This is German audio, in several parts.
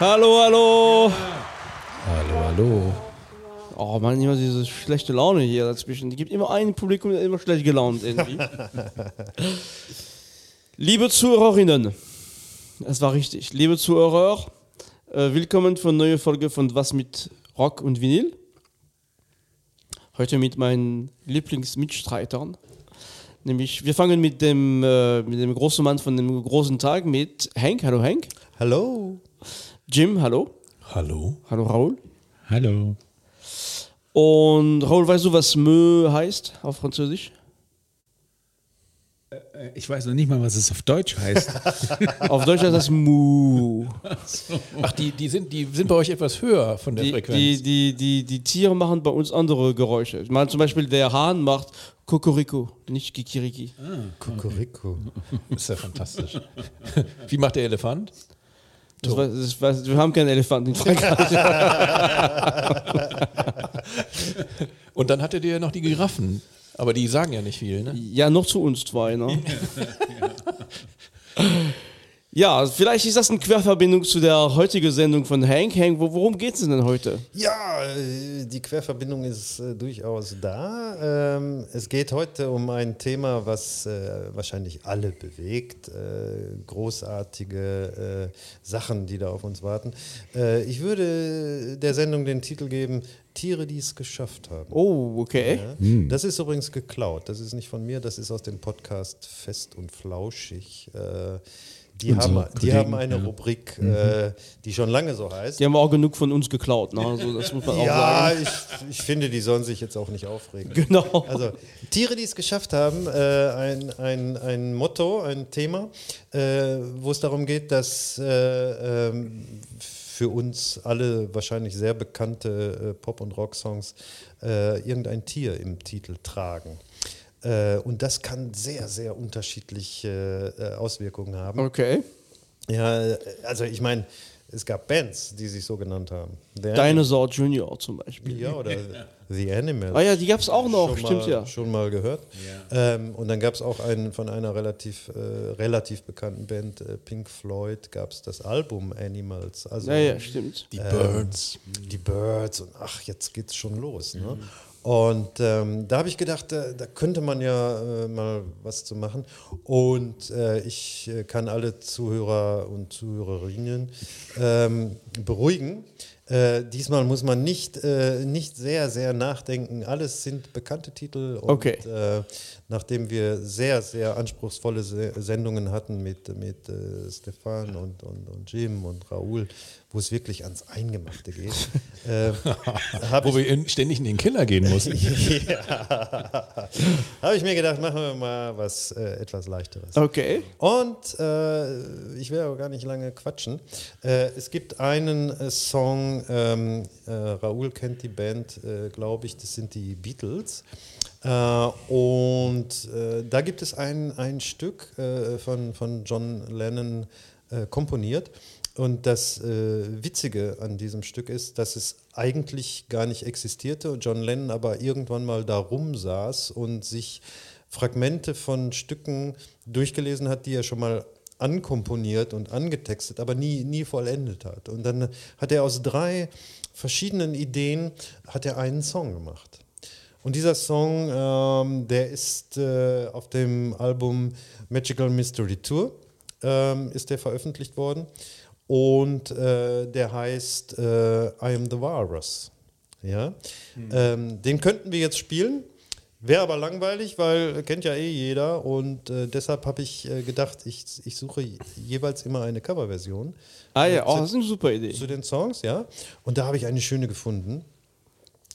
Hallo, hallo. Hallo, hallo. Oh man, immer diese schlechte Laune hier dazwischen. Die gibt immer ein Publikum, der immer schlecht gelaunt irgendwie. Liebe Zuhörerinnen, es war richtig. Liebe Zuhörer, äh, willkommen für eine neue Folge von Was mit Rock und Vinyl. Heute mit meinen Lieblingsmitstreitern. Nämlich, wir fangen mit dem, äh, mit dem großen Mann von dem großen Tag mit Hank. Hallo Hank. Hallo. Jim, hallo. Hallo. Hallo Raoul. Hallo. Und Raoul, weißt du, was Mö heißt auf Französisch? Ich weiß noch nicht mal, was es auf Deutsch heißt. Auf Deutsch heißt das Mu. Ach, die, die, sind, die sind bei euch etwas höher von der Die, Frequenz. die, die, die, die Tiere machen bei uns andere Geräusche. Ich meine, zum Beispiel der Hahn macht Kokoriko, nicht Kikiriki. Kukuriko. Das ist ja fantastisch. Wie macht der Elefant? Das weiß, das weiß, wir haben keinen Elefanten in Frankreich. Und dann hattet ihr noch die Giraffen. Aber die sagen ja nicht viel, ne? ja, noch zu uns zwei. Ne? Ja, vielleicht ist das eine Querverbindung zu der heutigen Sendung von Hank. Hank, wo, worum geht es denn heute? Ja, äh, die Querverbindung ist äh, durchaus da. Ähm, es geht heute um ein Thema, was äh, wahrscheinlich alle bewegt. Äh, großartige Sachen, die da auf uns warten. Ich würde der Sendung den Titel geben: Tiere, die es geschafft haben. Oh, okay. Ja. Das ist übrigens geklaut. Das ist nicht von mir, das ist aus dem Podcast Fest und Flauschig. Äh, die, haben, die haben eine ja. Rubrik, äh, die schon lange so heißt. Die haben auch genug von uns geklaut. Ne? Also, das muss man auch Ja, sagen. ich, ich finde, die sollen sich jetzt auch nicht aufregen. Genau. Also Tiere, die es geschafft haben, äh, ein, ein, ein Motto, ein Thema, äh, wo es darum geht, dass äh, ähm, für uns alle wahrscheinlich sehr bekannte äh, Pop- und Rocksongs äh, irgendein Tier im Titel tragen. Äh, und das kann sehr, sehr unterschiedliche äh, Auswirkungen haben. Okay. Ja, also ich meine, es gab Bands, die sich so genannt haben. The Dinosaur Junior zum Beispiel. ja, oder The Animals. Ah ja, die gab es auch noch, schon stimmt mal, ja. Schon mal gehört. Ähm, und dann gab es auch einen von einer relativ, äh, relativ bekannten Band, äh, Pink Floyd, gab es das Album Animals. Also Ja, ja, stimmt. Die Birds. die Birds und ach, jetzt geht's schon los. Ne? Und ähm, da habe ich gedacht, da, da könnte man ja äh, mal was zu machen. Und äh, ich äh, kann alle Zuhörer und Zuhörerinnen ähm, beruhigen. Äh, diesmal muss man nicht, äh, nicht sehr, sehr nachdenken. Alles sind bekannte Titel. Und, Okay. Nachdem wir sehr, sehr anspruchsvolle Se Sendungen hatten mit, mit äh, Stefan und, und, und Jim und Raoul, wo es wirklich ans Eingemachte geht, äh, Wo wir in, ständig in den Keller gehen mussten. habe ich mir gedacht, machen wir mal was äh, etwas leichteres. Okay. Und äh, ich will aber gar nicht lange quatschen. Äh, es gibt einen äh, Song, ähm, äh, Raoul kennt die Band, äh, glaube ich, das sind die Beatles. Äh, und äh, da gibt es ein, ein Stück äh, von, von John Lennon komponiert. Und das Witzige an diesem Stück ist, dass es eigentlich gar nicht existierte und John Lennon aber irgendwann mal da rumsaß und sich Fragmente von Stücken durchgelesen hat, die er schon mal ankomponiert und angetextet, aber nie, nie vollendet hat. Und dann hat er aus drei verschiedenen Ideen hat er einen Song gemacht. Und dieser Song, ähm, der ist äh, auf dem Album Magical Mystery Tour, ähm, ist der veröffentlicht worden. Und äh, der heißt äh, I Am the Walrus. Ja? Ähm, den könnten wir jetzt spielen. Wäre aber langweilig, weil kennt ja eh jeder. Und äh, deshalb habe ich äh, gedacht, ich, ich suche jeweils immer eine Coverversion Ah ja, oh, das ist eine super Idee. zu den Songs, ja. Und da habe ich eine schöne gefunden.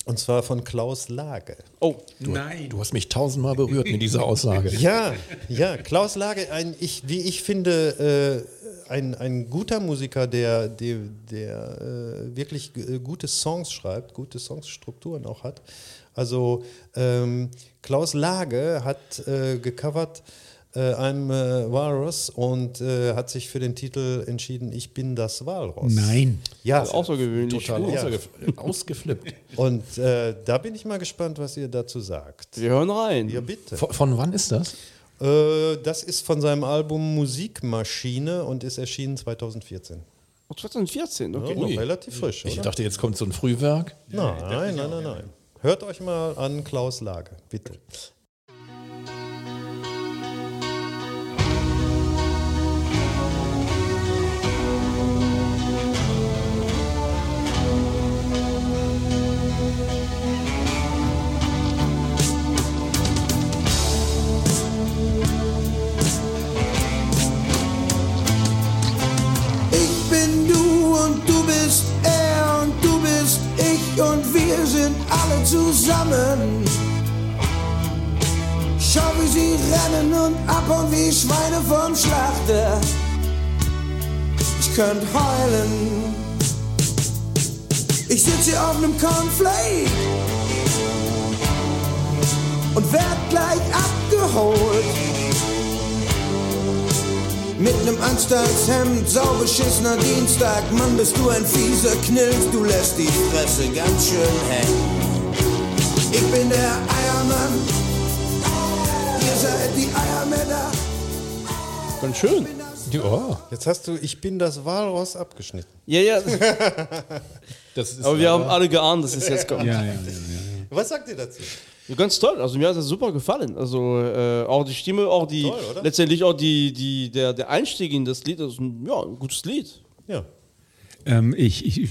Und zwar von Klaus Lage. Oh, Nein. Du hast mich tausendmal berührt mit dieser Aussage. Ja, ja, Klaus Lage, ein, ich, wie ich finde, äh, ein, ein guter Musiker, der, der, der äh, wirklich äh, gute Songs schreibt, gute Songstrukturen auch hat. Also ähm, Klaus Lage hat äh, gecovert äh, I'm äh, Walrus und äh, hat sich für den Titel entschieden, ich bin das Walross. Nein. Ja, außergewöhnlich. Total ausgef- ausgeflippt. und äh, da bin ich mal gespannt, was ihr dazu sagt. Wir hören rein. Ja, bitte. Von, von wann ist das? Äh, das ist von seinem Album Musikmaschine und ist erschienen 2014. Oh, 2014, okay. Ja, noch relativ frisch, Ich oder? dachte, jetzt kommt so ein Frühwerk. Nein, nein, nein, nein. Hört euch mal an Klaus Lage, bitte. Zusammen. Schau, wie sie rennen und abhauen wie Schweine vom Schlachter. Ich könnte heulen. Ich sitze hier auf nem Cornflake und werd gleich abgeholt. Mit nem Anstaltshemd, saubeschissener Dienstag, Mann, bist du ein fieser Knilch, du lässt die Fresse ganz schön hängen. Ich bin der Eiermann, ihr seid die Eiermänner. Ganz schön. Ja, Jetzt hast du Ich bin das Walross abgeschnitten. Ja, ja. das ist Aber wir haben alle geahnt, dass es jetzt kommt. Ja, ja, ja. ja. Was sagt ihr dazu? Ja, ganz toll. Also mir hat das super gefallen. Also äh, auch die Stimme, auch die Toll, oder? letztendlich auch die, die, der, der Einstieg in das Lied, das ist ein, ja, ein gutes Lied. Ja. Ähm, ich ich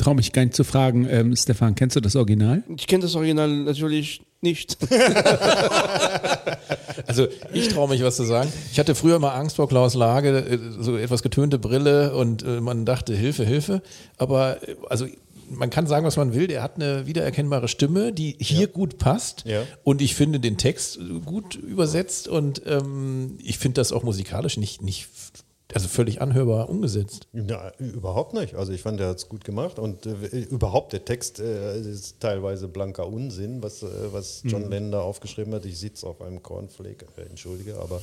traue mich gar nicht zu fragen, ähm, Stefan, kennst du das Original? Ich kenne das Original natürlich nicht. Also ich traue mich was zu sagen. Ich hatte früher mal Angst vor Klaus Lage, äh, so etwas getönte Brille und äh, man dachte Hilfe, Hilfe. Aber äh, also man kann sagen, was man will. Der hat eine wiedererkennbare Stimme, die hier gut passt. Ja. Und ich finde den Text gut übersetzt und ähm, ich finde das auch musikalisch nicht, nicht also völlig anhörbar umgesetzt. Ja, überhaupt nicht. Also ich fand, der hat es gut gemacht und äh, überhaupt der Text äh, ist teilweise blanker Unsinn, was, äh, was John Lennon da aufgeschrieben hat. Ich sitze auf einem Cornflake, äh, entschuldige, aber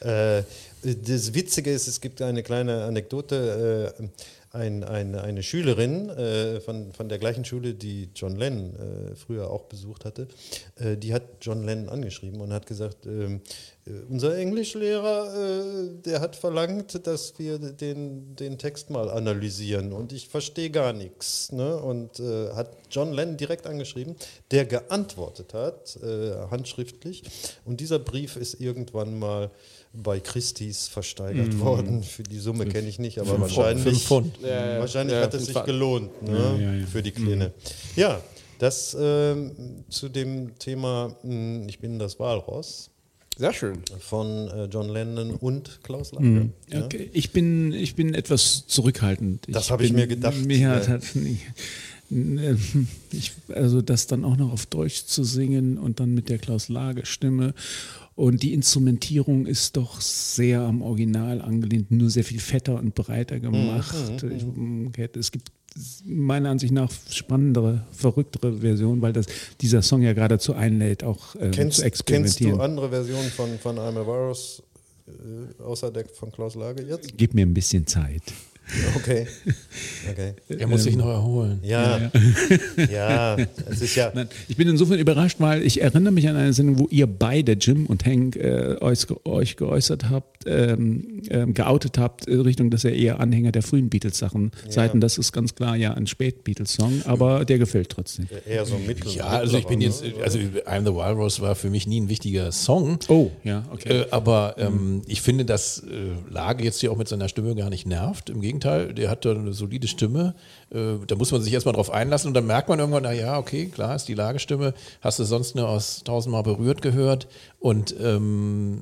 äh, das Witzige ist, es gibt eine kleine Anekdote. Ein, ein, eine Schülerin äh, von, von der gleichen Schule, die John Lennon äh, früher auch besucht hatte, äh, die hat John Lennon angeschrieben und hat gesagt, ähm, äh, unser Englischlehrer, äh, der hat verlangt, dass wir den, den Text mal analysieren und ich verstehe gar nichts. Ne? Und äh, hat John Lennon direkt angeschrieben, der geantwortet hat, handschriftlich. Und dieser Brief ist irgendwann mal bei Christie's versteigert worden. Für die Summe kenne ich nicht, aber Fünf wahrscheinlich, Pfund, fünf Pfund. Ja, ja. wahrscheinlich Ja, hat es sich Fall. gelohnt ne? Ja, ja, ja. für die Kleine. Ja, das ähm, zu dem Thema mh, Ich bin das Walross Sehr schön. von äh, John Lennon und Klaus Lange. Ja? Okay. Ich, bin, ich bin etwas zurückhaltend. Das habe ich mir gedacht. Hat ähm, ich, also das dann auch noch auf Deutsch zu singen und dann mit der Klaus Lage Stimme und die Instrumentierung ist doch sehr am Original angelehnt, nur sehr viel fetter und breiter gemacht. Ich, mm, hätte- es gibt meiner Ansicht nach spannendere, verrücktere Versionen, weil das, dieser Song ja geradezu einlädt, auch ähm, Kennst, zu kennst experimentieren. du andere Versionen von, von I'm a Virus äh, außer der von Klaus Lage jetzt? Gib mir ein bisschen Zeit. Okay. okay. Er muss sich noch erholen. Ja, ja, es ist ja. Nein, ich bin insofern überrascht, weil ich erinnere mich an eine Sendung, wo ihr beide, Jim und Hank, äh, euch, euch geäußert habt, ähm, ähm, geoutet habt, in Richtung, dass ihr eher Anhänger der frühen Beatles-Sachen seid. Und das ist ganz klar ja ein Spät-Beatles-Song, aber der gefällt trotzdem. Eher so mittel. Ja, also ich bin jetzt, also I'm the Walrus war für mich nie ein wichtiger Song. Oh, ja, okay. Äh, aber ähm, ich finde, dass äh, Lage jetzt hier auch mit seiner Stimme gar nicht nervt. Im Gegenteil, der hat da eine solide Stimme. Äh, da muss man sich erstmal drauf einlassen und dann merkt man irgendwann, na ja, okay, klar ist die Lagestimme. Hast du sonst nur aus tausendmal berührt gehört. Und ähm,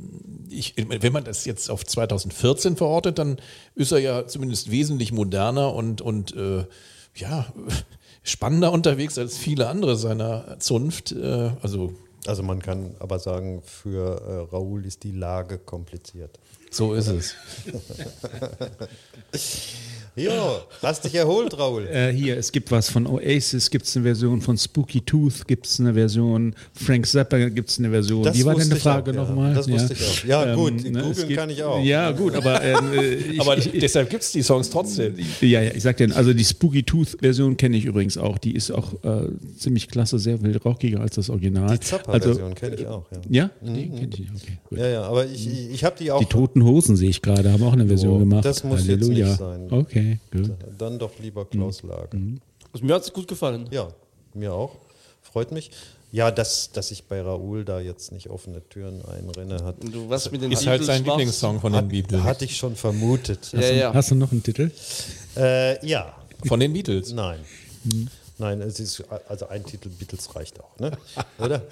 ich, wenn man das jetzt auf 2014 verortet, dann ist er ja zumindest wesentlich moderner und, und äh, ja, spannender unterwegs als viele andere seiner Zunft. Äh, also Also man kann aber sagen, für äh, Raoul ist die Lage kompliziert. So ist es. Ja, hast dich erholt, Raoul. Äh, hier, es gibt was von Oasis, gibt es eine Version von Spooky Tooth, gibt es eine Version, Frank Zappa gibt es eine Version. Das Wie war wusste deine ich Frage auch, ja. nochmal? Das wusste ich auch. Ja, gut, ne, googeln kann ich auch. Ja, gut, aber ähm, äh, ich, Aber ich, deshalb gibt es die Songs trotzdem. Ja, ja, ich sag dir, also die Spooky Tooth Version kenne ich übrigens auch. Die ist auch äh, ziemlich klasse, sehr viel rockiger als das Original. Die Zappa-Version kenne ich auch, ja. Ja, die kenne ich. Okay, gut. Ja, ja, aber ich, ich, ich habe die auch. Die Toten Toten Hosen sehe ich gerade, haben auch eine Version Oh, gemacht. das muss jetzt Halleluja. nicht sein. Okay, gut. Dann doch lieber Klaus Lage. Also mir hat es gut gefallen. Ja, mir auch. Freut mich. Ja, dass, dass ich bei Raoul da jetzt nicht offene Türen einrenne, hat, Du was mit den Ist halt Beatles sein. Lieblingssong von den Beatles. hatte ich schon vermutet. Ja, ja. Hast du noch einen Titel? Äh, ja, Von den Beatles. nein. Nein, es ist, also ein Titel Beatles reicht auch, ne? oder?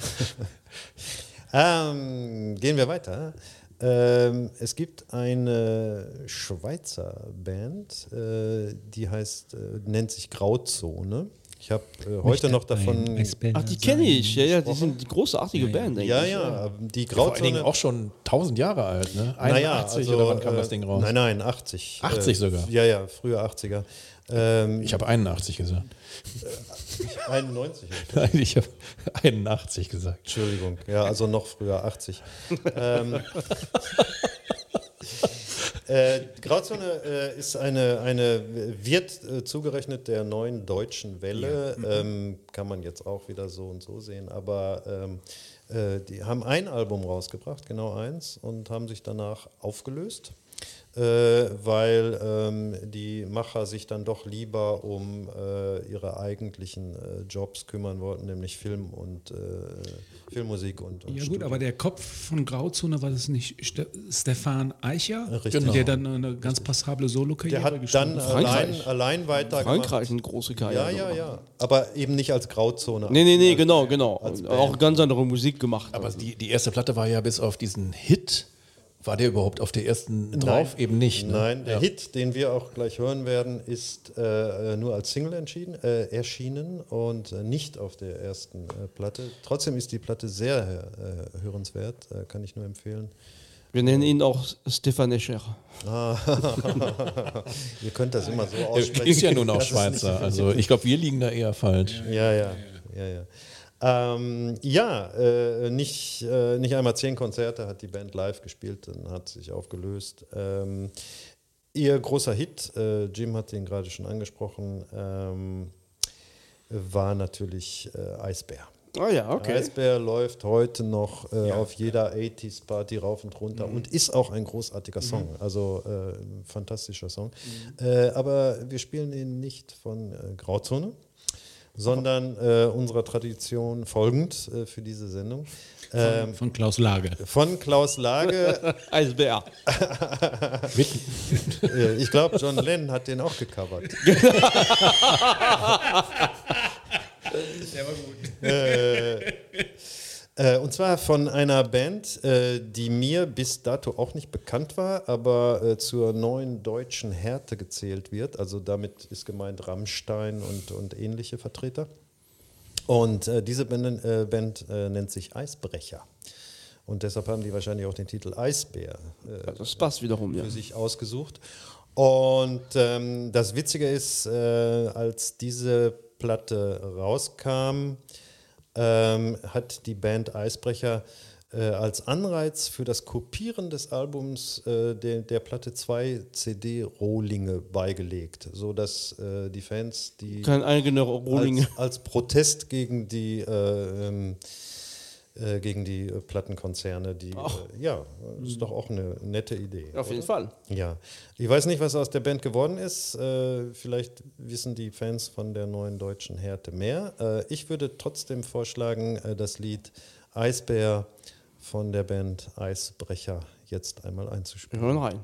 ähm, gehen wir weiter. Ähm, es gibt eine Schweizer Band, äh, die heißt, äh, nennt sich Grauzone. Ich habe äh, heute noch davon. Ach, die kenne ich. Ja, ja, die sind die großartige Band, denke Ja, ich. ja, die Vor allen Dingen Grauzone. auch schon 1000 Jahre alt, ne? Naja, 81 also, oder wann kam äh, das Ding raus? Nein, nein, 80. 80 sogar? Ja, ja, früher 80er. Ähm, Ich habe 81 gesagt. 91. Nein, ich habe 81 gesagt. Entschuldigung, ja, also noch früher, 80. ähm, äh, Grauzone äh, ist eine, eine, wird äh, zugerechnet der neuen deutschen Welle, ähm, kann man jetzt auch wieder so und so sehen, aber ähm, äh, die haben ein Album rausgebracht, genau eins, und haben sich danach aufgelöst. Äh, weil ähm, die Macher sich dann doch lieber um äh, ihre eigentlichen äh, Jobs kümmern wollten, nämlich Film und äh, Filmmusik und, und Ja gut, Studio. aber der Kopf von Grauzone war das nicht Ste Stefan Eicher, Richtig. der dann eine ganz passable der Solo-Karriere hat gestartet dann hat? allein, allein weiter Frankreich eine große gemacht. Karriere. Ja, ja, gemacht. ja. Aber eben nicht als Grauzone. Nee, nee, nee, genau, genau. auch ganz andere Musik gemacht. Aber die, die erste Platte war ja bis auf diesen Hit. War der überhaupt auf der ersten drauf? Eben nicht. Ne? Nein, der ja. Hit, den wir auch gleich hören werden, ist äh, nur als Single entschieden, äh, erschienen und äh, nicht auf der ersten äh, Platte. Trotzdem ist die Platte sehr äh, hörenswert, äh, kann ich nur empfehlen. Wir nennen ihn auch Stefan Escher. Ihr könnt das immer so Er aussprechen. ist ja nun auch Schweizer. Also ich glaube, wir liegen da eher falsch. Ja, ja, ja, ja. Ähm, ja, äh, nicht, äh, nicht einmal zehn Konzerte hat die Band live gespielt, dann hat sich aufgelöst. Ähm, ihr großer Hit, äh, Jim hat ihn gerade schon angesprochen, ähm, war natürlich äh, Eisbär. Ah ja, okay. Eisbär läuft heute noch äh, auf jeder 80s-Party rauf und runter und ist auch ein großartiger Song. Also äh, ein fantastischer Song. Äh, aber wir spielen ihn nicht von Grauzone, sondern äh, unserer Tradition folgend äh, für diese Sendung. Ähm, Von Klaus Lage. von Klaus Lage, Eisbär. äh, ich glaube, John Lennon hat den auch gecovert. Äh, und zwar von einer Band, äh, die mir bis dato auch nicht bekannt war, aber äh, zur neuen deutschen Härte gezählt wird. Also damit ist gemeint Rammstein und, und ähnliche Vertreter. Und äh, diese Band, äh, Band äh, nennt sich Eisbrecher. Und deshalb haben die wahrscheinlich auch den Titel Eisbär äh, Das passt wiederum, ja. für sich ausgesucht. Und ähm, das Witzige ist, äh, als diese Platte rauskam, ähm, hat die Band Eisbrecher äh, als Anreiz für das Kopieren des Albums äh, der, der Platte zwei CD-Rohlinge beigelegt, sodass äh, die Fans die Kein eigener Rohling. als, als Protest gegen die äh, ähm, äh, gegen die äh, Plattenkonzerne, die äh, ja, ist doch auch eine nette Idee. Auf jeden oder? Fall. Ja, ich weiß nicht, was aus der Band geworden ist. Äh, vielleicht wissen die Fans von der neuen deutschen Härte mehr. Ich würde trotzdem vorschlagen, das Lied Eisbär von der Band Eisbrecher jetzt einmal Wir einzuspielen. hören rein.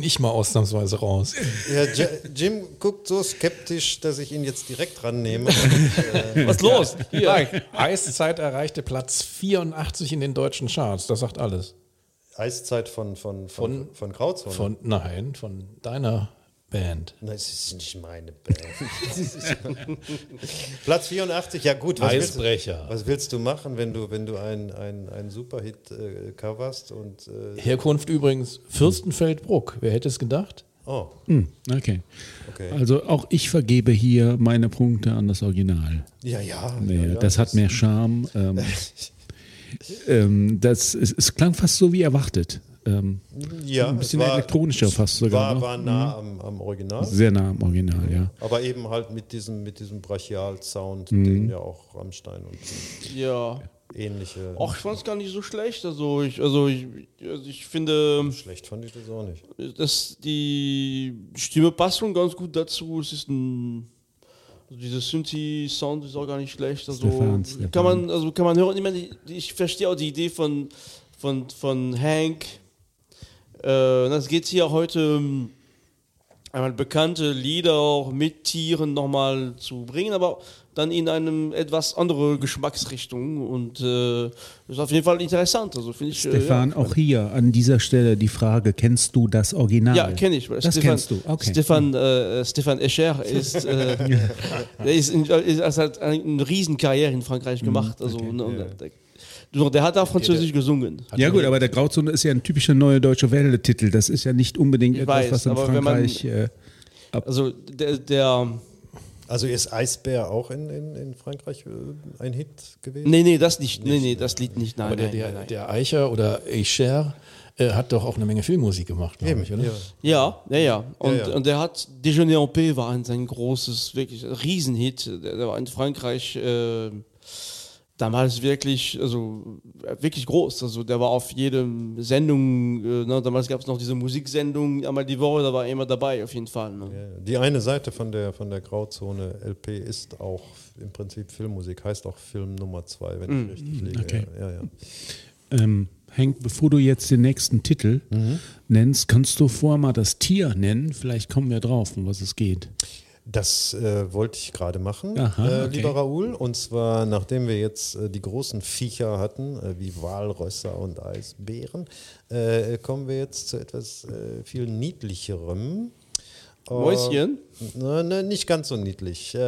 Bin ich mal ausnahmsweise raus. Ja, J Jim guckt so skeptisch, dass ich ihn jetzt direkt rannehme. Was ist los? Hier. Eiszeit erreichte Platz 84 in den deutschen Charts. Das sagt alles. Eiszeit von, von, von, von, Grauzone. Von, nein, von deiner Band. Nein, es ist nicht meine Band. Platz 84, ja gut. Was Eisbrecher. Willst, was willst du machen, wenn du, wenn du einen ein Superhit äh, coverst? Und, äh, Herkunft übrigens Fürstenfeldbruck. Wer hätte es gedacht? oh, Hm, okay. okay. Also auch ich vergebe hier meine Punkte an das Original. Ja, ja. Nee, ja, ja, das hat mehr Charme. Ähm, ähm, das, es, es klang fast so wie erwartet. Ähm, ja, ein bisschen es war, elektronischer fast sogar War, noch. war nah am, am Original. sehr nah am Original, ja. Aber eben halt mit diesem, mit diesem Brachial-Sound, Mhm. den ja auch Rammstein und Ja. ähnliche. Ach, ich fand es gar nicht so schlecht. Also ich, also ich, also ich finde, Schlecht fand ich das auch nicht. dass die Stimme passt schon ganz gut dazu. Es ist ein also dieser Synthi-Sound ist auch gar nicht schlecht. Also Stefan, Stefan. kann man, also kann man hören. Ich, meine, ich verstehe auch die Idee von, von, von Hank. Äh, das geht hier heute um, einmal bekannte Lieder auch mit Tieren nochmal zu bringen, aber dann in einem etwas andere Geschmacksrichtung und äh, ist auf jeden Fall interessant. Also finde ich. Stefan, äh, ja, auch hier an dieser Stelle die Frage, kennst du das Original? ja, kenne ich. Das Stefan, kennst du, okay. Stefan, äh, Stefan Escher ist, äh, ist, in, ist hat eine riesen Karriere in Frankreich gemacht. Also, ne, und der, der, hat auch Französisch gesungen. Ja gut, aber der Grauzone ist ja ein typischer neue deutsche Welle-Titel. Das ist ja nicht unbedingt Ich etwas, weiß, was in aber wenn man- Frankreich... äh, Also der, der Also ist Eisbär auch in, in, in Frankreich äh, ein Hit gewesen? nee, nee, das nicht, nee, nee, das Lied nicht, nein, Aber der, nein, der, nein, der Eicher oder Eicher äh, hat doch auch eine Menge Filmmusik gemacht, glaube ich, oder? ja. Ja, ja, ja. Und, Ja, ja. und der hat Déjeuner en paix war ein sein großes, wirklich Riesenhit. Der, der war in Frankreich äh, damals wirklich, also wirklich groß. Also der war auf jedem Sendung, äh, ne, damals gab es noch diese Musiksendung einmal die Woche, da war er immer dabei auf jeden Fall. Ne? Ja, Die eine Seite von der, von der Grauzone LP ist auch im Prinzip Filmmusik, heißt auch Film Nummer zwei, wenn ich richtig liege. okay. Ja, ja, ja. Ähm, Henk, bevor du jetzt den nächsten Titel Mhm. nennst, kannst du vorher mal das Tier nennen. Vielleicht kommen wir drauf, um was es geht. Das äh, wollte ich gerade machen, Aha, äh, okay. lieber Raoul. Und zwar, nachdem wir jetzt äh, die großen Viecher hatten, äh, wie Walrösser und Eisbären, äh, kommen wir jetzt zu etwas äh, viel niedlicherem. Äh, Mäuschen? Na, na, nicht ganz so niedlich. Äh,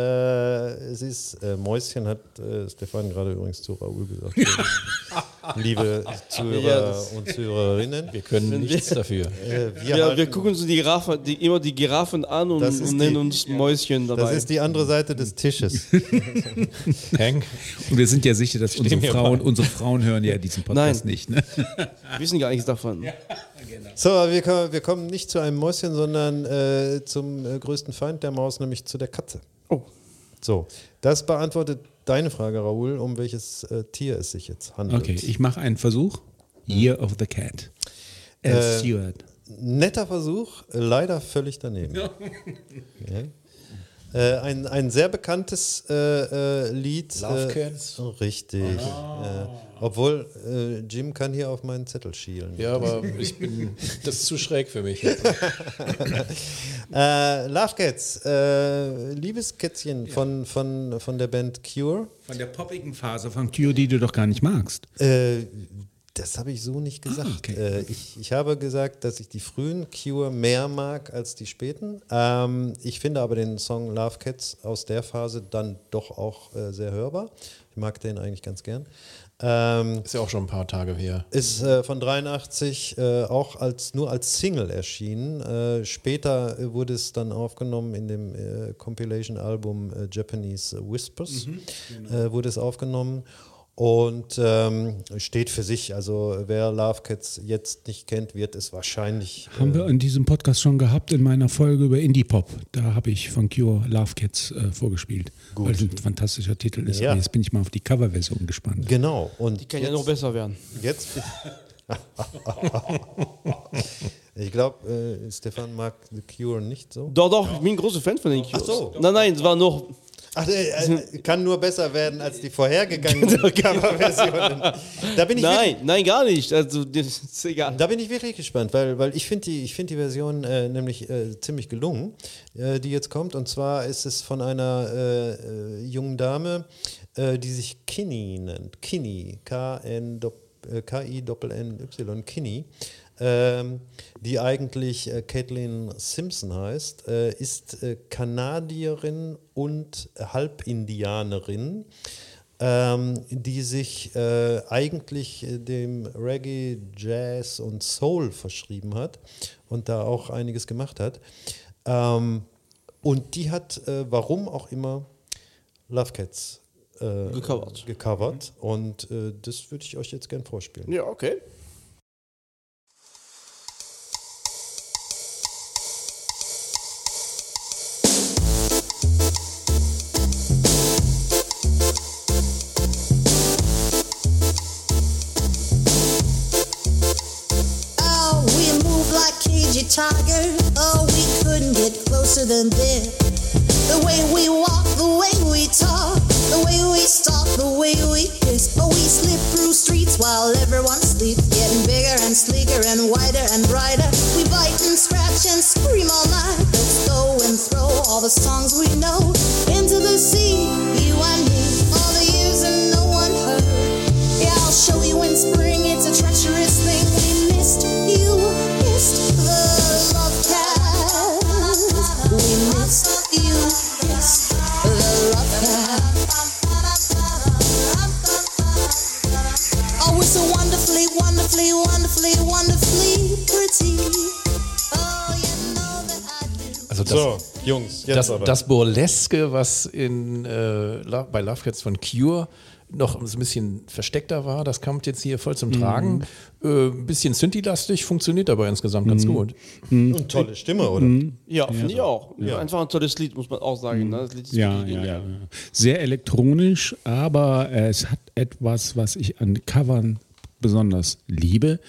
es ist, äh, Mäuschen hat äh, Stefan gerade übrigens zu Raoul gesagt. Liebe Zuhörer Ja, und Zuhörerinnen. Wir können nichts dafür. Äh, wir, Ja, wir gucken uns die Giraffe, die, immer die Giraffen an und, und nennen die- uns Mäuschen dabei. das ist die andere Seite des Tisches. Hank, Und wir sind ja sicher, dass unsere Frauen, unsere Frauen hören ja diesen Podcast Nein. nicht. Ne? wir wissen gar nichts davon. So, aber wir, kommen- wir kommen nicht zu einem Mäuschen, sondern äh, zum äh, größten Feind der Maus, nämlich zu der Katze. Oh. So, das beantwortet deine Frage, Raoul, um welches äh, Tier es sich jetzt handelt. Okay, ich mache einen Versuch. Year of the Cat. Al Äh, Stewart. Netter Versuch, leider völlig daneben. ja. Äh, ein, ein sehr bekanntes äh, äh, Lied. Love äh, Cats? Richtig. Äh, obwohl, äh, Jim kann hier auf meinen Zettel schielen. ja, aber ich bin, das ist zu schräg für mich. Äh, Love Cats, äh, Liebeskätzchen von, von, von der Band Cure. Von der poppigen Phase von Cure, die du doch gar nicht magst. Das habe ich so nicht gesagt. Ah, okay. äh, ich, ich habe gesagt, dass ich die frühen Cure mehr mag als die späten. Ähm, ich finde aber den Song Love Cats aus der Phase dann doch auch äh, sehr hörbar. Ich mag den eigentlich ganz gern. Ähm, Ist ja auch schon ein paar Tage her. ist äh, von 83 äh, auch als, nur als Single erschienen. Äh, später äh, wurde es dann aufgenommen in dem äh, Compilation-Album äh, Japanese Whispers. äh, wurde es aufgenommen und ähm, steht für sich. Also wer Love Cats jetzt nicht kennt, wird es wahrscheinlich. Haben wir in diesem Podcast schon gehabt, in meiner Folge über Indie-Pop. Da habe ich von Cure Love Cats äh, vorgespielt. Gut. Weil es ein fantastischer Titel ist. Ja. Jetzt bin ich mal auf die Coverversion gespannt. Genau. Und Die kann ja jetzt- noch besser werden. Jetzt. ich glaube, äh, Stefan mag The Cure nicht so. Doch, doch, ich bin ein großer Fan von den Cures. Ach so. Nein, nein, es war noch. Ach, äh, äh, kann nur besser werden als die vorhergegangenen Coverversionen. Da bin ich Nein, nein, gar nicht. Also, ist egal. Da bin ich wirklich gespannt, weil, weil ich finde die, ich find die Version äh, nämlich äh, ziemlich gelungen, äh, die jetzt kommt. Und zwar ist es von einer äh, jungen Dame, die sich Kinney nennt. Kinney, K-I-N-Y, Kinney. Ähm, die eigentlich äh, Caitlin Simpson heißt, äh, ist äh, Kanadierin und Halbindianerin ähm, die sich äh, eigentlich äh, dem Reggae, Jazz und Soul verschrieben hat und da auch einiges gemacht hat. Ähm, und die hat, äh, warum auch immer, Love Cats äh, Gecovert. gecovert. Und äh, das würde ich euch jetzt gern vorspielen. Ja, okay. Closer than. The way we walk, the way we talk, the way we stalk, das, aber. das Burleske, was in, äh, bei Love Cats von Cure noch ein bisschen versteckter war, das kommt jetzt hier voll zum Tragen. Äh, ein bisschen Synthi-lastig, funktioniert aber insgesamt ganz gut. Und tolle Stimme, oder? Ja, finde ich auch. Einfach ein tolles Lied, muss man auch sagen. Ne? Das Lied ist Ja, ja, ja. ja. Sehr elektronisch, aber äh, es hat etwas, was ich an Covern besonders liebe.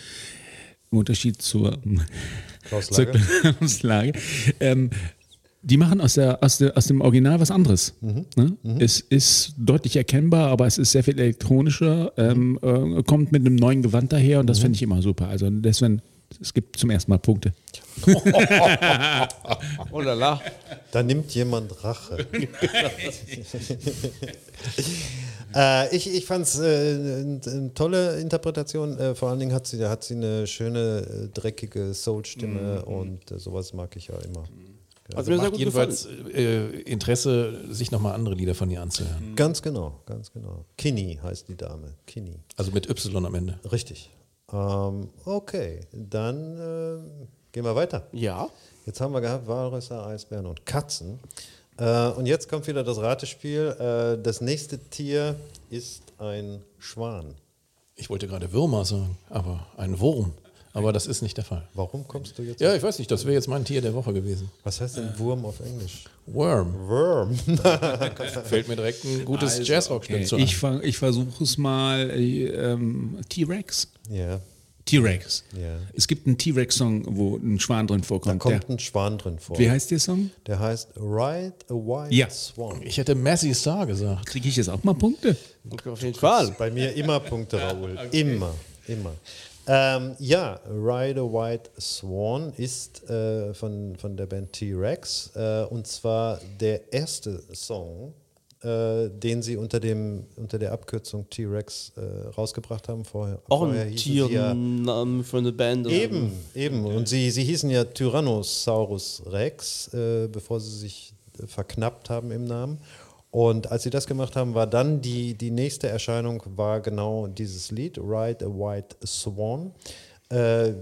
Im Unterschied zur, Klaus zur Lager. Klaus Lage. Ähm, die machen aus, der, aus, der, aus dem Original was anderes. Ne? Es ist deutlich erkennbar, aber es ist sehr viel elektronischer, ähm, äh, kommt mit einem neuen Gewand daher und das finde ich immer super. Also deswegen, es gibt zum ersten Mal Punkte. Oh la la. Da nimmt jemand Rache. äh, ich ich fand es äh, eine tolle Interpretation. Äh, vor allen Dingen hat sie, hat sie eine schöne, äh, dreckige Soul-Stimme und äh, sowas mag ich ja immer. Also mir sehr Macht jedenfalls äh, Interesse, sich nochmal andere Lieder von ihr anzuhören. Ganz genau, ganz genau. Kinney heißt die Dame. Kinney. Also mit Y am Ende. Richtig. Ähm, okay, dann äh, gehen wir weiter. Ja. Jetzt haben wir gehabt Walrösser, Eisbären und Katzen. Äh, und jetzt kommt wieder das Ratespiel. Äh, das nächste Tier ist ein Schwan. Ich wollte gerade Würmer sagen, aber ein Wurm. Aber das ist nicht der Fall. Warum kommst du jetzt? Ja, ich weiß nicht, das wäre jetzt mein Tier der Woche gewesen. Was heißt denn Wurm auf Englisch? Worm. Worm. Fällt mir direkt ein gutes Also, Jazzrock-Stück okay. zu Ich, ich versuche es mal. Äh, ähm, T-Rex. ja, T-Rex. Ja. Es gibt einen T-Rex-Song, wo ein Schwan drin da vorkommt. kommt Der, ein Schwan drin vor. wie heißt der Song? Der heißt Ride a White Ja. Swan. Ich hätte Massey Star gesagt. Kriege ich jetzt auch mal Punkte? Okay, auf jeden Fall. Bei mir immer Punkte, Raoul. Immer, immer. Ähm, ja, Ride a White Swan ist äh, von, von der Band T-Rex äh, und zwar der erste Song, äh, den sie unter, dem, unter der Abkürzung T-Rex äh, rausgebracht haben. Vorher, Auch vorher ein sie ja- Tiernamen für eine Band. Eben, eben. Und sie, sie hießen ja Tyrannosaurus Rex, äh, bevor sie sich verknappt haben im Namen. Und als sie das gemacht haben, war dann die, die nächste Erscheinung, war genau dieses Lied, Ride a White Swan. Äh,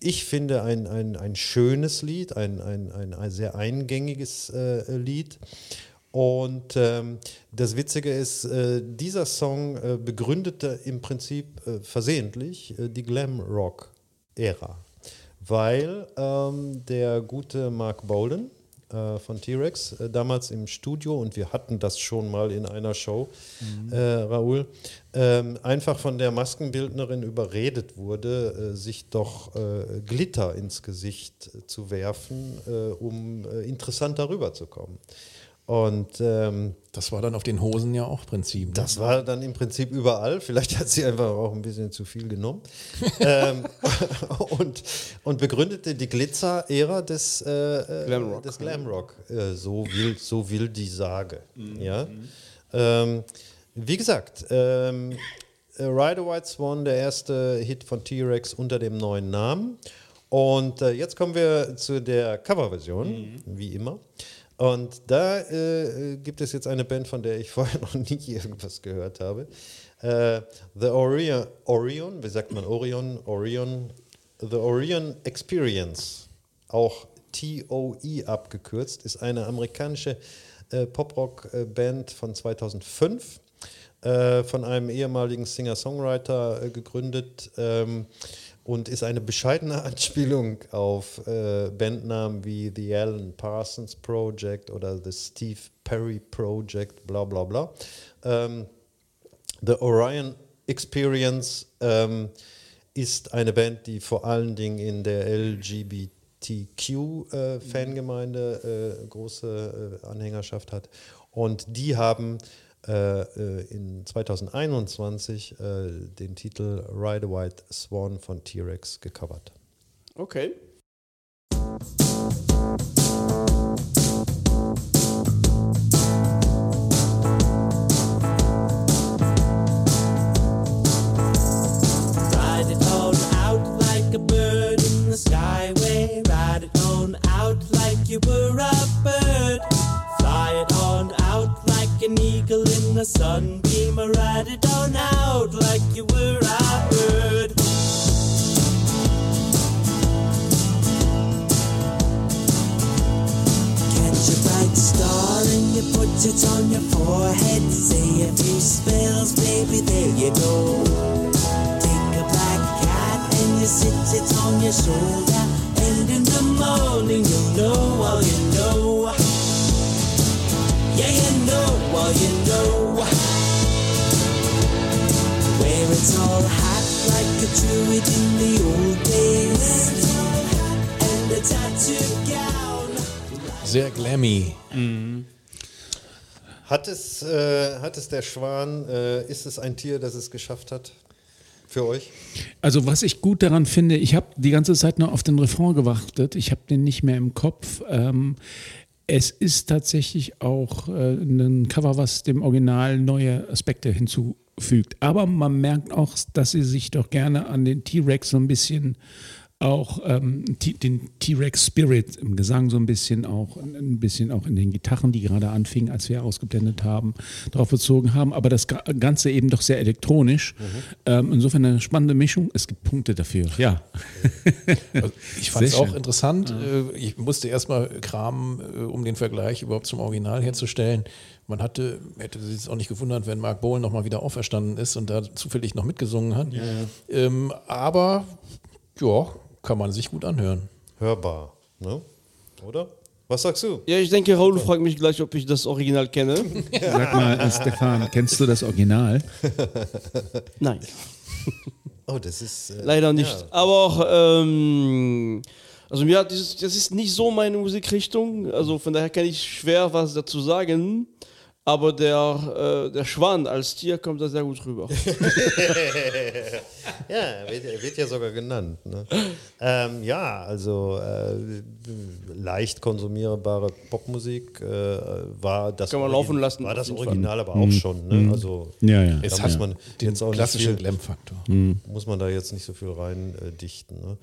ich finde ein, ein, ein schönes Lied, ein, ein, ein, ein sehr eingängiges äh, Lied. Und ähm, das Witzige ist, äh, dieser Song äh, begründete im Prinzip äh, versehentlich äh, die Glam-Rock-Ära, weil ähm, der gute Mark Bolden äh, von T-Rex äh, damals im Studio, und wir hatten das schon mal in einer Show, äh, Raoul, ähm, einfach von der Maskenbildnerin überredet wurde, äh, sich doch äh, Glitter ins Gesicht zu werfen, äh, um interessant darüber zu kommen. Und ähm, Das war dann auf den Hosen ja auch Prinzip. Ne? das war dann im Prinzip überall. Vielleicht hat sie einfach auch ein bisschen zu viel genommen. ähm, und, und begründete die Glitzer-Ära des, äh, äh, Glamrock. des Glamrock. Äh, so, will, so will die Sage. Ja? Ähm, wie gesagt, ähm, äh, Ride a White Swan, der erste Hit von T-Rex unter dem neuen Namen. Und äh, jetzt kommen wir zu der Coverversion, wie immer. Und da äh, gibt es jetzt eine Band, von der ich vorher noch nie irgendwas gehört habe. Äh, The Orion, Orion, wie sagt man Orion? Orion, The Orion Experience, auch TOE abgekürzt, ist eine amerikanische äh, Pop-Rock-Band von 2005 äh, von einem ehemaligen Singer-Songwriter äh, gegründet ähm, und ist eine bescheidene Anspielung auf äh, Bandnamen wie The Alan Parsons Project oder The Steve Perry Project, bla bla bla. Ähm, The Orion Experience ähm, ist eine Band, die vor allen Dingen in der LGBTQ-Fangemeinde äh, große äh, Anhängerschaft hat. Und die haben äh, äh, in 2021 äh, den Titel Ride a White Swan von T-Rex gecovert. Okay. You put it on your forehead. Say a few spells, baby, there you go. Take a black cat and you sit it on your shoulder. And in the morning you'll know all you know. Yeah, you know all you know. Where it's all hot like a druid in the old days. And a tattoo gown. Sehr glammy. Mm. Hat es, äh, hat es der Schwan, äh, ist es ein Tier, das es geschafft hat? Für euch? Also was ich gut daran finde, ich habe die ganze Zeit nur auf den Refrain gewartet. Ich habe den nicht mehr im Kopf. Ähm, es ist tatsächlich auch äh, ein Cover, was dem Original neue Aspekte hinzufügt. Aber man merkt auch, dass sie sich doch gerne an den T-Rex so ein bisschen auch ähm, den T-Rex Spirit im Gesang so ein bisschen auch ein bisschen auch in den Gitarren, die gerade anfingen, als wir ausgeblendet haben, darauf bezogen haben. Aber das Ga- Ganze eben doch sehr elektronisch. Ähm, insofern eine spannende Mischung. Es gibt Punkte dafür. Ja. Also ich fand es auch schön. interessant. Äh, Ich musste erstmal kramen, äh, um den Vergleich überhaupt zum Original herzustellen. Man hatte, hätte sich jetzt auch nicht gewundert, wenn Mark Bowen nochmal wieder auferstanden ist und da zufällig noch mitgesungen hat. Ähm, aber ja, kann man sich gut anhören. Hörbar, ne? Oder? Was sagst du? Ja, ich denke, Raoul fragt mich gleich, ob ich das Original kenne. Sag mal, äh, Stefan, kennst du das Original? Nein, Oh, das ist. Äh, leider nicht. Ja. Aber auch, ähm, also mir hat dieses, das ist nicht so meine Musikrichtung. Also von daher kann ich schwer was dazu sagen. Aber der, äh, der Schwan als Tier kommt da sehr gut rüber. Ja, er wird, wird ja sogar genannt. Ne? ähm, ja, also äh, leicht konsumierbare Popmusik äh, war das, Kann man laufen lassen, war das. Original aber auch schon. Ne? Also Ja, ja. muss hat man den jetzt auch klassischen Glam-Faktor. muss man da jetzt nicht so viel rein äh, dichten. Ne?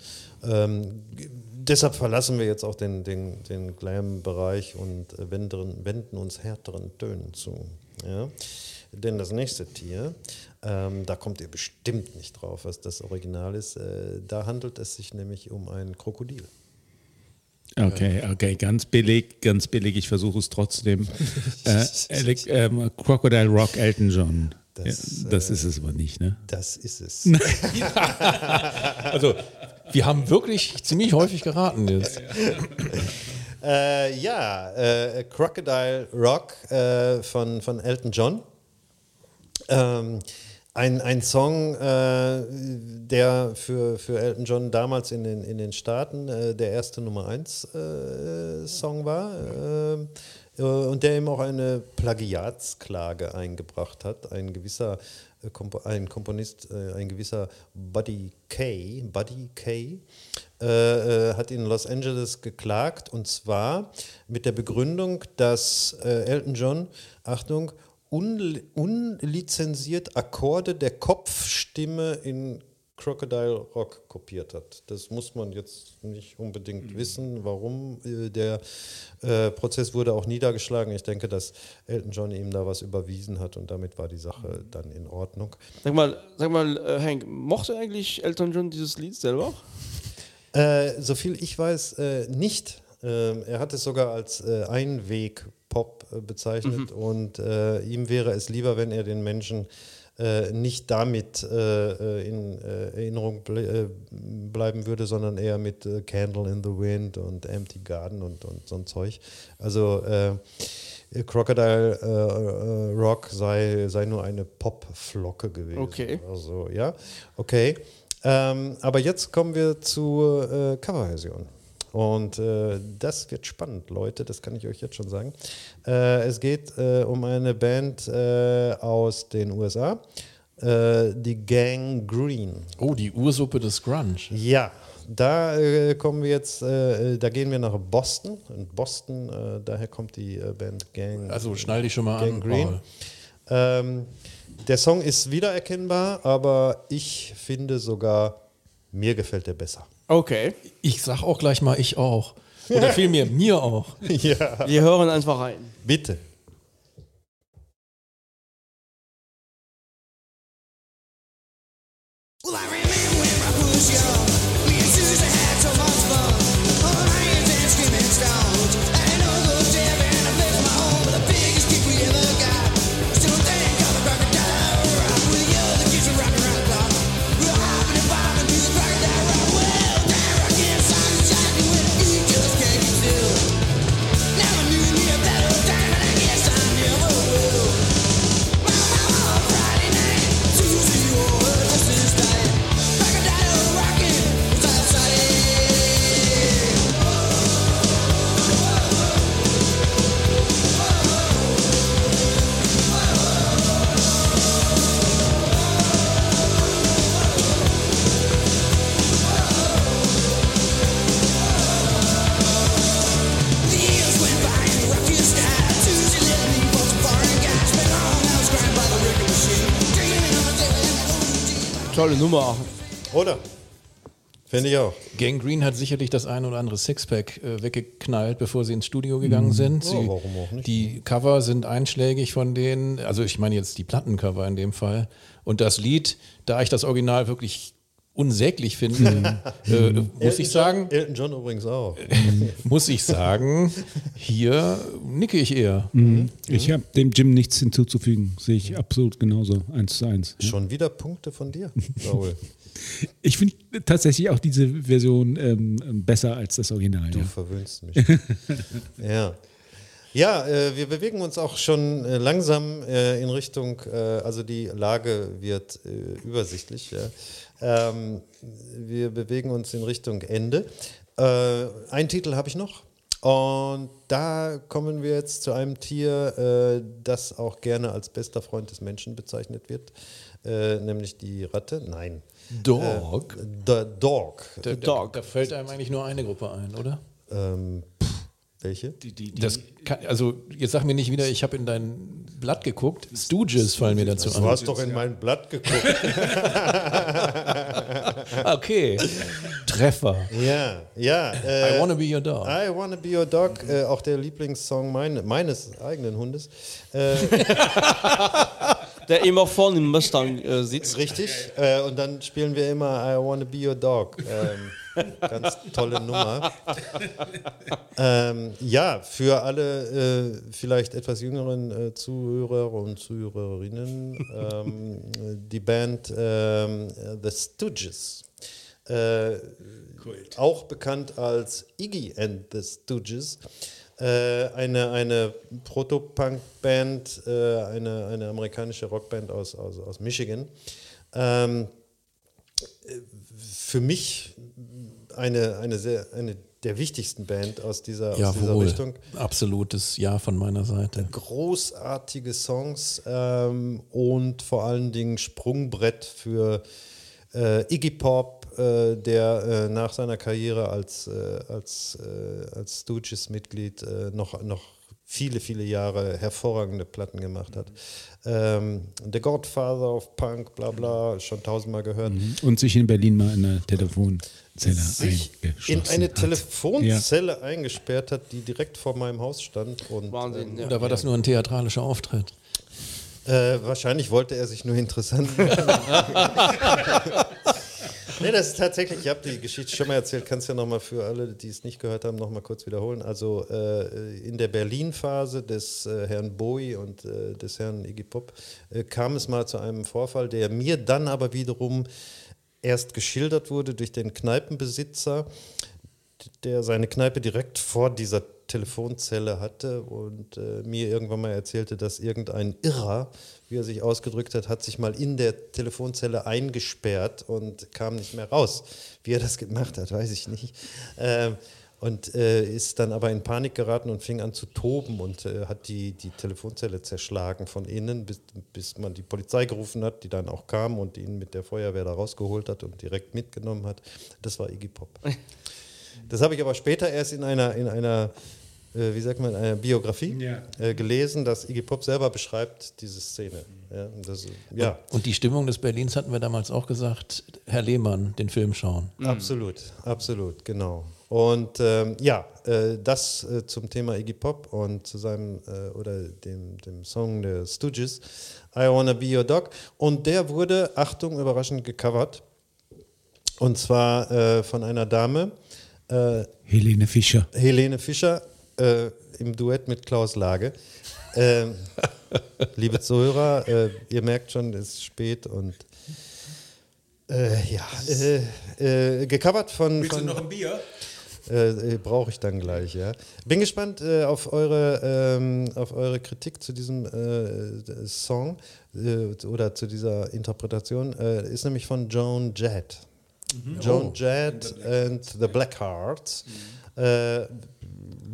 Ähm, deshalb verlassen wir jetzt auch den, den, den Glam-Bereich und äh, wenden, wenden uns härteren Tönen zu. Ja? Denn das nächste Tier, ähm, da kommt ihr bestimmt nicht drauf, was das Original ist. Äh, da handelt es sich nämlich um ein Krokodil. Okay, okay, ganz billig, ganz billig. Ich versuche es trotzdem. äh, Alec, ähm, Crocodile Rock Elton John. Das, ja, das ist es aber nicht, ne? Das ist es. Also, wir haben wirklich ziemlich häufig geraten jetzt. Äh, ja, äh, Crocodile Rock äh, von, von Elton John. Ähm, ein, ein Song, äh, der für, für Elton John damals in den, in den Staaten äh, der erste Nummer 1 äh, Song war. Und der ihm auch eine Plagiatsklage eingebracht hat. Ein gewisser ein Komponist, äh, ein gewisser Buddy Kay, Buddy Kay, äh, äh, hat in Los Angeles geklagt und zwar mit der Begründung, dass äh, Elton John, Achtung, unli- unlizenziert Akkorde der Kopfstimme in Crocodile Rock kopiert hat. Das muss man jetzt nicht unbedingt wissen, warum. Äh, Der äh, Prozess wurde auch niedergeschlagen. Ich denke, dass Elton John ihm da was überwiesen hat und damit war die Sache dann in Ordnung. Sag mal, sag mal äh, Hank, mochte eigentlich Elton John dieses Lied selber? Äh, so viel ich weiß, äh, nicht. Ähm, er hat es sogar als äh, Einweg-Pop bezeichnet und äh, ihm wäre es lieber, wenn er den Menschen äh, nicht damit äh, äh, in äh, Erinnerung ble äh, bleiben würde, sondern eher mit Candle in the Wind und Empty Garden und, und so ein Zeug. Also Crocodile äh, Rock sei, sei nur eine Popflocke gewesen. Okay. Also, ja, okay. Ähm, aber jetzt kommen wir zur äh, Coverversion. Und äh, das wird spannend, Leute, das kann ich euch jetzt schon sagen. Äh, es geht äh, um eine Band äh, aus den USA, äh, die Gang Green. Oh, die Ursuppe des Grunge. Ja, da äh, kommen wir jetzt, äh, da gehen wir nach Boston. Und Boston, äh, daher kommt die äh, Band Gang Also schnall dich schon mal Gang an. Green. Ähm, der Song ist wiedererkennbar, aber ich finde sogar, mir gefällt der besser. Okay. Ich sag auch gleich mal, ich auch. Oder vielmehr, mir auch. ja, Wir hören einfach rein. bitte. Tolle Nummer. Oder? Finde ich auch. Gang Green hat sicherlich das ein oder andere Sixpack äh, weggeknallt, bevor sie ins Studio gegangen sind. Sie, Ja, warum auch nicht? Die Cover sind einschlägig von denen, also ich meine jetzt die Plattencover in dem Fall. Und das Lied, da ich das Original wirklich unsäglich finde, äh, muss ich sagen, Elton John übrigens auch. muss ich sagen, hier nicke ich eher. Ich habe dem Jim nichts hinzuzufügen. Sehe ich absolut genauso. Eins zu eins. Schon wieder Punkte von dir, Raoul. Ich finde tatsächlich auch diese Version ähm, besser als das Original. Du Ja. verwöhnst mich. ja. Ja, äh, wir bewegen uns auch schon äh, langsam äh, in Richtung, äh, also die Lage wird äh, übersichtlich. Ja. Ähm, wir bewegen uns in Richtung Ende. Äh, einen Titel habe ich noch. Und da kommen wir jetzt zu einem Tier, äh, das auch gerne als bester Freund des Menschen bezeichnet wird, äh, nämlich die Ratte. Nein. Dog. Äh, the Dog. Da, da, da fällt einem eigentlich nur eine Gruppe ein, oder? Ähm, pff, welche? Das kann, also jetzt sag mir nicht wieder, ich habe in dein Blatt geguckt. Stooges fallen mir dazu Du an. hast doch in mein Blatt geguckt. Okay. Treffer. ja, ja. Äh, I wanna be your dog. I Wanna Be Your Dog, äh, auch der Lieblingssong mein, meines eigenen Hundes. Äh, Der immer vorne im Mustang äh, sitzt. richtig. Äh, und dann spielen wir immer I Wanna Be Your Dog. Ähm, ganz tolle Nummer. ähm, ja, für alle äh, vielleicht etwas jüngeren äh, Zuhörer und Zuhörerinnen, ähm, die Band ähm, The Stooges. Äh, auch bekannt als Iggy and the Stooges. Äh, eine eine Proto-Punk-Band, äh, eine, eine amerikanische Rockband aus, aus, aus Michigan. Ähm, äh, für mich eine, eine, sehr, eine der wichtigsten Band aus dieser, aus dieser Jawohl. Richtung. Absolutes Ja von meiner Seite. Großartige Songs ähm, und vor allen Dingen Sprungbrett für äh, Iggy Pop, äh, der äh, nach seiner Karriere als, äh, als, äh, als Stooges-Mitglied äh, noch, noch viele, viele Jahre hervorragende Platten gemacht hat. Ähm, The Godfather of Punk, bla bla, schon tausendmal gehört. Und sich in Berlin mal in einer Telefonzelle Sich in eine hat. Telefonzelle eingesperrt hat, die direkt vor meinem Haus stand. Und, Wahnsinn, ja. Oder war das nur ein theatralischer Auftritt? Äh, wahrscheinlich wollte er sich nur interessant machen. nee, das ist tatsächlich, ich habe die Geschichte schon mal erzählt, kannst ja nochmal für alle, die es nicht gehört haben, nochmal kurz wiederholen. Also äh, in der Berlin-Phase des äh, Herrn Bowie und äh, des Herrn Iggy Pop äh, kam es mal zu einem Vorfall, der mir dann aber wiederum erst geschildert wurde durch den Kneipenbesitzer, der seine Kneipe direkt vor dieser Telefonzelle hatte und äh, mir irgendwann mal erzählte, dass irgendein Irrer, wie er sich ausgedrückt hat, hat sich mal in der Telefonzelle eingesperrt und kam nicht mehr raus. Wie er das gemacht hat, weiß ich nicht. Ähm, und äh, ist dann aber in Panik geraten und fing an zu toben und äh, hat die, die Telefonzelle zerschlagen von innen, bis, bis man die Polizei gerufen hat, die dann auch kam und ihn mit der Feuerwehr da rausgeholt hat und direkt mitgenommen hat. Das war Iggy Pop. Das habe ich aber später erst in einer, in einer äh, wie sagt man, einer Biografie Ja. äh, gelesen, dass Iggy Pop selber beschreibt diese Szene. Ja, und das, ja Und die Stimmung des Berlins hatten wir damals auch gesagt, Herr Lehmann, den Film schauen. absolut, absolut, genau. Und ähm, ja, äh, das äh, zum Thema Iggy Pop und zu seinem äh, oder dem, dem Song der Stooges, I Wanna Be Your Dog. Und der wurde, Achtung, überraschend gecovert. Und zwar äh, von einer Dame, äh, Helene Fischer. Helene Fischer äh, im Duett mit Klaus Lage. Ähm, liebe Zuhörer, äh, ihr merkt schon, es ist spät und äh, ja, äh, äh, gecovert von. von ein Bier? äh, Brauche ich dann gleich, ja. Bin gespannt äh, auf, eure, ähm, auf eure Kritik zu diesem äh, Song äh, oder zu dieser Interpretation. Äh, ist nämlich von Joan Jett. Joan Jett and the Blackhearts. Äh,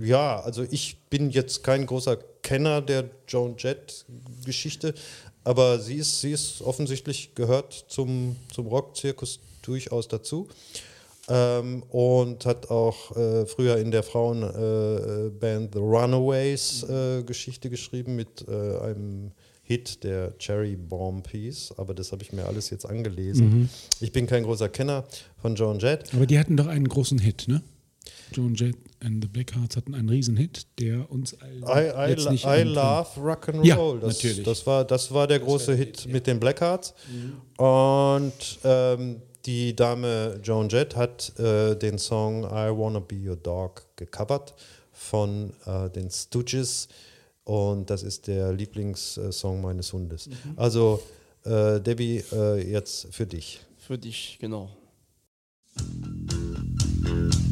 ja, also ich bin jetzt kein großer Kenner der Joan Jett-Geschichte, aber sie ist, sie ist offensichtlich gehört zum, zum Rockzirkus durchaus dazu. Ähm, und hat auch äh, früher in der Frauenband äh, The Runaways äh, Geschichte geschrieben mit äh, einem Hit der Cherry Bomb Piece, aber das habe ich mir alles jetzt angelesen. Ich bin kein großer Kenner von Joan Jett. Aber die hatten doch einen großen Hit, ne? Joan Jett and the Blackhearts hatten einen Riesenhit, der uns I, I, jetzt nicht I love Rock and Ja, Roll. das, natürlich. Das war, das war der große Hit mit den Blackhearts. Und ähm, die Dame Joan Jett hat äh, den Song I Wanna Be Your Dog gecovert von äh, den Stooges. Und das ist der Lieblingssong meines Hundes. Also, äh, Debbie, äh, jetzt für dich. Für dich, genau. So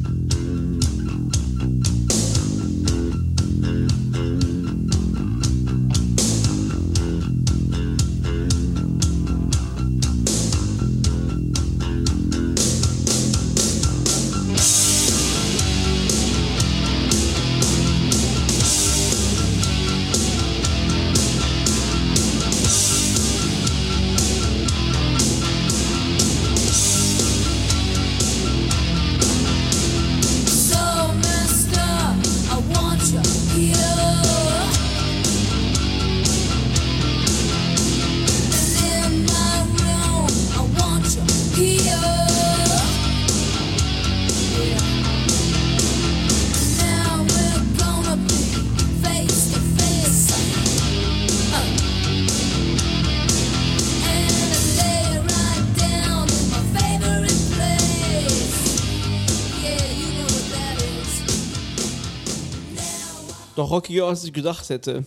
rockiger, als ich gedacht hätte.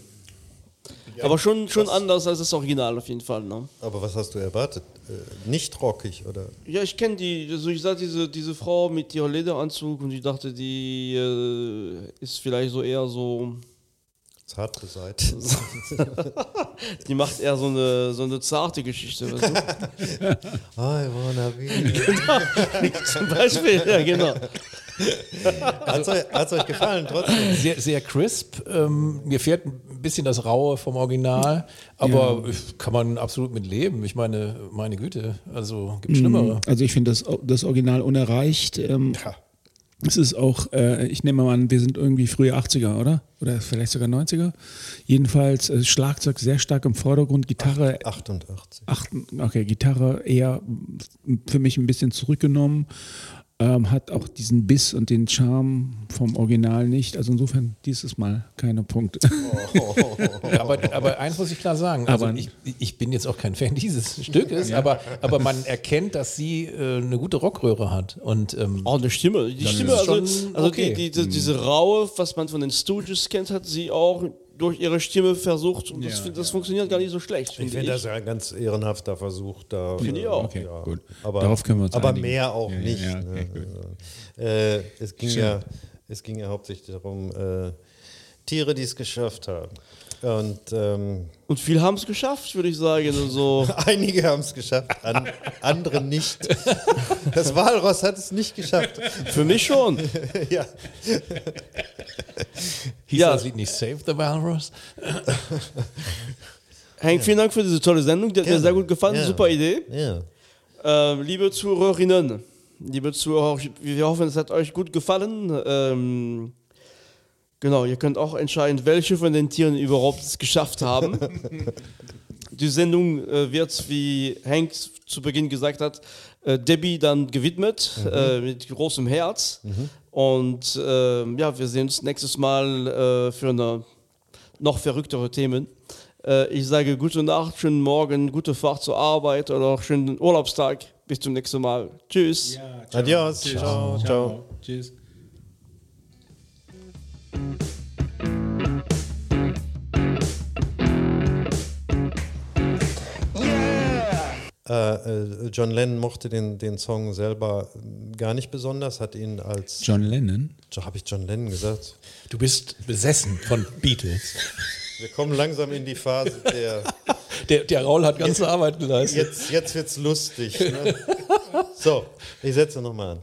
Aber schon, schon anders als das Original auf jeden Fall. Ne? Aber was hast du erwartet? Äh, nicht rockig, oder? Ja, ich kenne die. Also ich sah diese, diese Frau mit ihrem Lederanzug und ich dachte, die äh, ist vielleicht so eher so. Zart beseit. Die macht eher so eine, so eine zarte Geschichte. Weißt du? I wanna be. Zum Beispiel, ja, genau. Hat es euch gefallen trotzdem? Sehr, sehr crisp. Ähm, mir fehlt ein bisschen das Raue vom Original, aber kann man absolut mit leben. Ich meine, meine Güte, also gibt Schlimmere. Also ich finde das, das Original unerreicht. Ähm, Es ist auch, äh, ich nehme mal an, wir sind irgendwie frühe 80er, oder? Oder vielleicht sogar 90er. Jedenfalls äh, Schlagzeug sehr stark im Vordergrund, Gitarre 88. Ach, okay, Gitarre eher für mich ein bisschen zurückgenommen, ähm, hat auch diesen Biss und den Charme vom Original nicht. Also insofern dieses Mal keine Punkte. Aber, aber eins muss ich klar sagen, also Aber- ich, ich bin jetzt auch kein Fan dieses Stückes, aber, aber man erkennt, dass sie äh, eine gute Rockröhre hat. Und ähm, Auch eine Stimme. Die Stimme, also, schon also okay. die, die, die, diese Raue, was man von den Stooges kennt, hat sie auch durch ihre Stimme versucht. Und das, das funktioniert gar nicht so schlecht, Ich finde das ja ein ganz ehrenhafter Versuch da. Finde ich auch. Okay, ja. gut. Aber, Darauf können wir uns Aber einigen. mehr auch Ja, ja, nicht. ja, okay, ne? äh, es, ging ja, es ging ja hauptsächlich darum, äh, Tiere, die es geschafft haben. Und ähm, Und viele haben es geschafft, würde ich sagen. Also, einige haben es geschafft, an, andere nicht. Das Walross hat es nicht geschafft. für mich schon. ja. hieß Ja. das Lied nicht Save the Walrus? Hank, vielen Dank für diese tolle Sendung. Die hat mir sehr gut gefallen. Ja. Super Idee. ja. Ähm, liebe Zuhörerinnen, liebe Zuhörer, wir hoffen, es hat euch gut gefallen. Ähm, genau, ihr könnt auch entscheiden, welche von den Tieren überhaupt es geschafft haben. Die Sendung äh, wird, wie Hank zu Beginn gesagt hat, äh, Debbie dann gewidmet, äh, mit großem Herz. Und ähm, ja, wir sehen uns nächstes Mal äh, für eine noch verrücktere Themen. Äh, ich sage gute Nacht, schönen Morgen, gute Fahrt zur Arbeit oder auch schönen Urlaubstag. Bis zum nächsten Mal. Tschüss. Adios. Ciao. Ciao. Tschüss. Äh, äh, John Lennon mochte den, den Song selber gar nicht besonders, hat ihn als. John Lennon. Habe ich John Lennon gesagt? Du bist besessen von Beatles. Wir kommen langsam in die Phase der. Der, der Raul hat ganze Arbeit geleistet. Jetzt, jetzt wird's lustig. Ne? So, ich setze nochmal an.